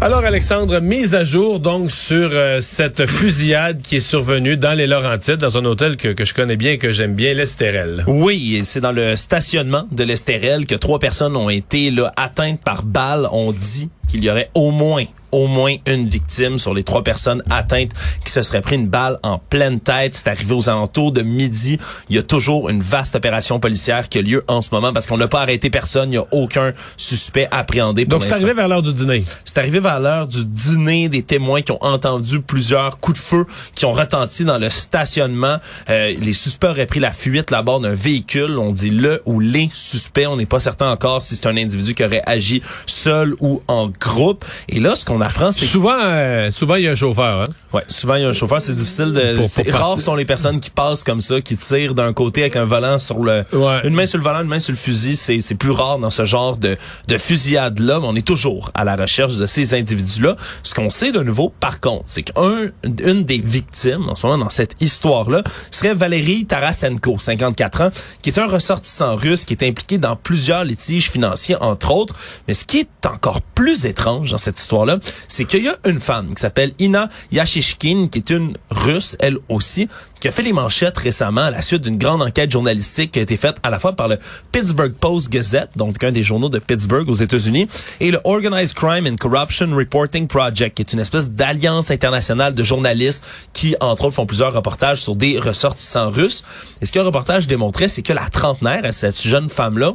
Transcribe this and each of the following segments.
Alors Alexandre, mise à jour donc sur euh, cette fusillade qui est survenue dans les Laurentides, dans un hôtel que, que je connais bien et que j'aime bien, l'Estérel. Oui, c'est dans le stationnement de l'Estérel que trois personnes ont été là, atteintes par balle. On dit qu'il y aurait au moins au moins une victime sur les trois personnes atteintes qui se seraient pris une balle en pleine tête. C'est arrivé aux alentours de midi. Il y a toujours une vaste opération policière qui a lieu en ce moment parce qu'on n'a pas arrêté personne. Il n'y a aucun suspect appréhendé. pour Donc c'est arrivé vers l'heure du dîner. C'est arrivé vers l'heure du dîner des témoins qui ont entendu plusieurs coups de feu qui ont retenti dans le stationnement. Euh, les suspects auraient pris la fuite là bord d'un véhicule. On dit le ou les suspects. On n'est pas certain encore si c'est un individu qui aurait agi seul ou en groupe. Et là, ce qu'on apprend, c'est Souvent, euh, souvent il y a un chauffeur. Hein? Ouais, souvent il y a un chauffeur, c'est difficile de c'est rares sont les personnes qui passent comme ça, qui tirent d'un côté avec un volant sur le Ouais. une main sur le volant, une main sur le fusil, c'est c'est plus rare dans ce genre de de fusillade là, mais on est toujours à la recherche de ces individus-là. Ce qu'on sait de nouveau par contre, c'est qu'un une des victimes en ce moment dans cette histoire-là serait Valérie Tarasenko, 54 ans, qui est un ressortissant russe qui est impliqué dans plusieurs litiges financiers entre autres, mais ce qui est encore plus étrange dans cette histoire-là, c'est qu'il y a une femme qui s'appelle Ina Yashishkin, qui est une russe, elle aussi, qui a fait les manchettes récemment à la suite d'une grande enquête journalistique qui a été faite à la fois par le Pittsburgh Post Gazette, donc un des journaux de Pittsburgh aux États-Unis, et le Organized Crime and Corruption Reporting Project, qui est une espèce d'alliance internationale de journalistes qui, entre autres, font plusieurs reportages sur des ressortissants russes. Et ce qu'un reportage démontrait, c'est que la trentenaire, cette jeune femme-là,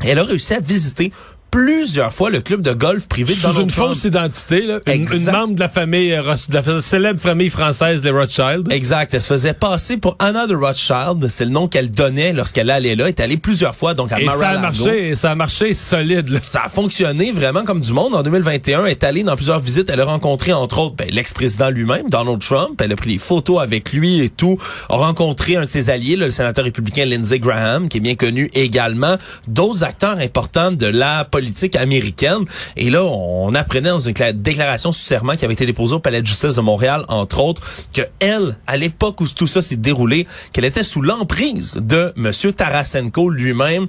elle a réussi à visiter plusieurs fois le club de golf privé de Sous Donald une Trump. fausse identité, là, une, une membre de la famille, euh, de la célèbre famille française des Rothschild. Exact. Elle se faisait passer pour Anna de Rothschild. C'est le nom qu'elle donnait lorsqu'elle allait là. Elle est allée plusieurs fois, donc à Et ça a marché, ça a marché solide. Là. Ça a fonctionné vraiment comme du monde. En 2021, elle est allée dans plusieurs visites. Elle a rencontré, entre autres, ben, l'ex-président lui-même, Donald Trump. Elle a pris des photos avec lui et tout. A rencontré un de ses alliés, là, le sénateur républicain Lindsey Graham, qui est bien connu également. D'autres acteurs importants de la politique américaine. Et là, on apprenait dans une cla- déclaration sous serment qui avait été déposée au Palais de justice de Montréal, entre autres, que elle, à l'époque où tout ça s'est déroulé, qu'elle était sous l'emprise de Monsieur Tarasenko lui-même,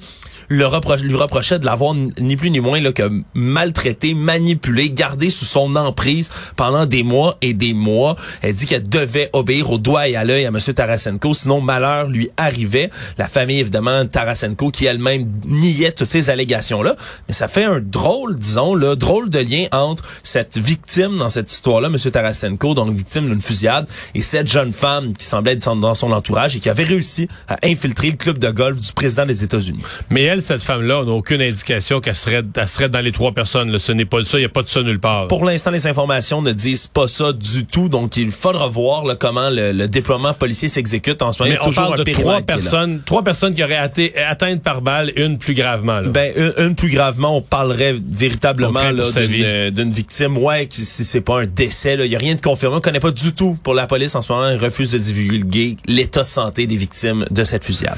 lui reprochait de l'avoir ni plus ni moins là, que maltraité, manipulé, gardé sous son emprise pendant des mois et des mois. Elle dit qu'elle devait obéir au doigt et à l'œil à Monsieur Tarasenko, sinon malheur lui arrivait. La famille, évidemment, Tarasenko, qui elle-même niait toutes ces allégations-là. Mais ça fait un drôle, disons, là, drôle de lien entre cette victime dans cette histoire-là, Monsieur Tarasenko, donc victime d'une fusillade, et cette jeune femme qui semblait être dans son entourage et qui avait réussi à infiltrer le club de golf du président des États-Unis. Mais elle, cette femme-là, on n'a aucune indication qu'elle serait, elle serait dans les trois personnes. là. Ce n'est pas ça, il n'y a pas de ça nulle part. Pour l'instant, les informations ne disent pas ça du tout, donc il faudra voir là, comment le, le déploiement policier s'exécute en ce moment. Mais Il y a on toujours parle de trois personnes, trois personnes qui auraient été atteintes par balle, une plus gravement. Là. Ben, une, une plus gravement, on parlerait véritablement d'une euh, d'une victime. Ouais, qui- si c'est pas un décès, il y a rien de confirmé. On connaît pas du tout pour la police en ce moment. Ils refusent de divulguer l'état de santé des victimes de cette fusillade.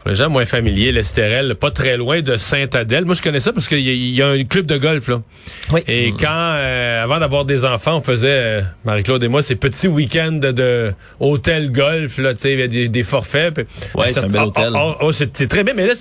Pour les gens moins familiers, l'Estérel, pas très loin de Sainte-Adèle. Moi, je connais ça parce qu'il y, a- y a un club de golf, là. Oui. Et quand, euh, avant d'avoir des enfants, on faisait, euh, Marie-Claude et moi, ces petits week-ends de, de hôtel golf, là, tu sais, il y avait des, des forfaits. Ouais, c'est un bel Ah, hôtel. ah, ah, oh, c'est c'est très bien, mais là,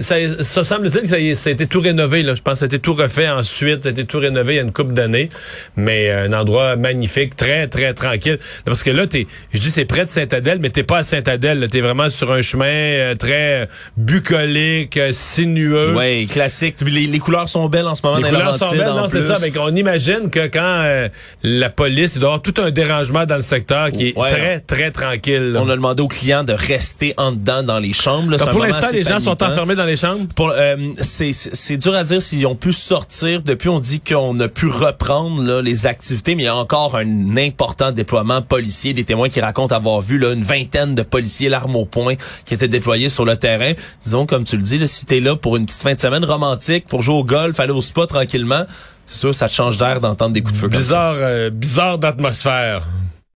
ça, ça semble-t-il que ça, ça a été tout rénové, là. Je pense que ça a été tout refait ensuite, ça a été tout rénové il y a une couple d'années. Mais euh, un endroit magnifique, très, très tranquille. Parce que là, t'es, je dis c'est près de Sainte-Adèle, mais t'es pas à Sainte-Adèle, là. T'es vraiment sur un chemin euh, très bucolique, euh, sinueux. Ouais, classique. Les, les couleurs sont belles en ce moment Les dans couleurs sont belles, non, c'est ça. Mais on imagine que quand euh, la police, il doit y avoir tout un dérangement dans le secteur qui est Ouais. très, très tranquille. là. On a demandé aux clients de rester en dedans dans les chambres. là. Donc, pour l'instant, les gens sont enfermés dans les chambres? Euh, c'est dur à dire s'ils ont pu sortir. Depuis, on dit qu'on a pu reprendre là, les activités, mais il y a encore un important déploiement policier. Des témoins qui racontent avoir vu là, une vingtaine de policiers, l'arme au poing, qui étaient déployés sur le terrain. Disons, comme tu le dis, là, si t'es là pour une petite fin de semaine romantique, pour jouer au golf, aller au spa tranquillement, c'est sûr, ça te change d'air d'entendre des coups de feu bizarre, comme ça. Euh, bizarre d'atmosphère.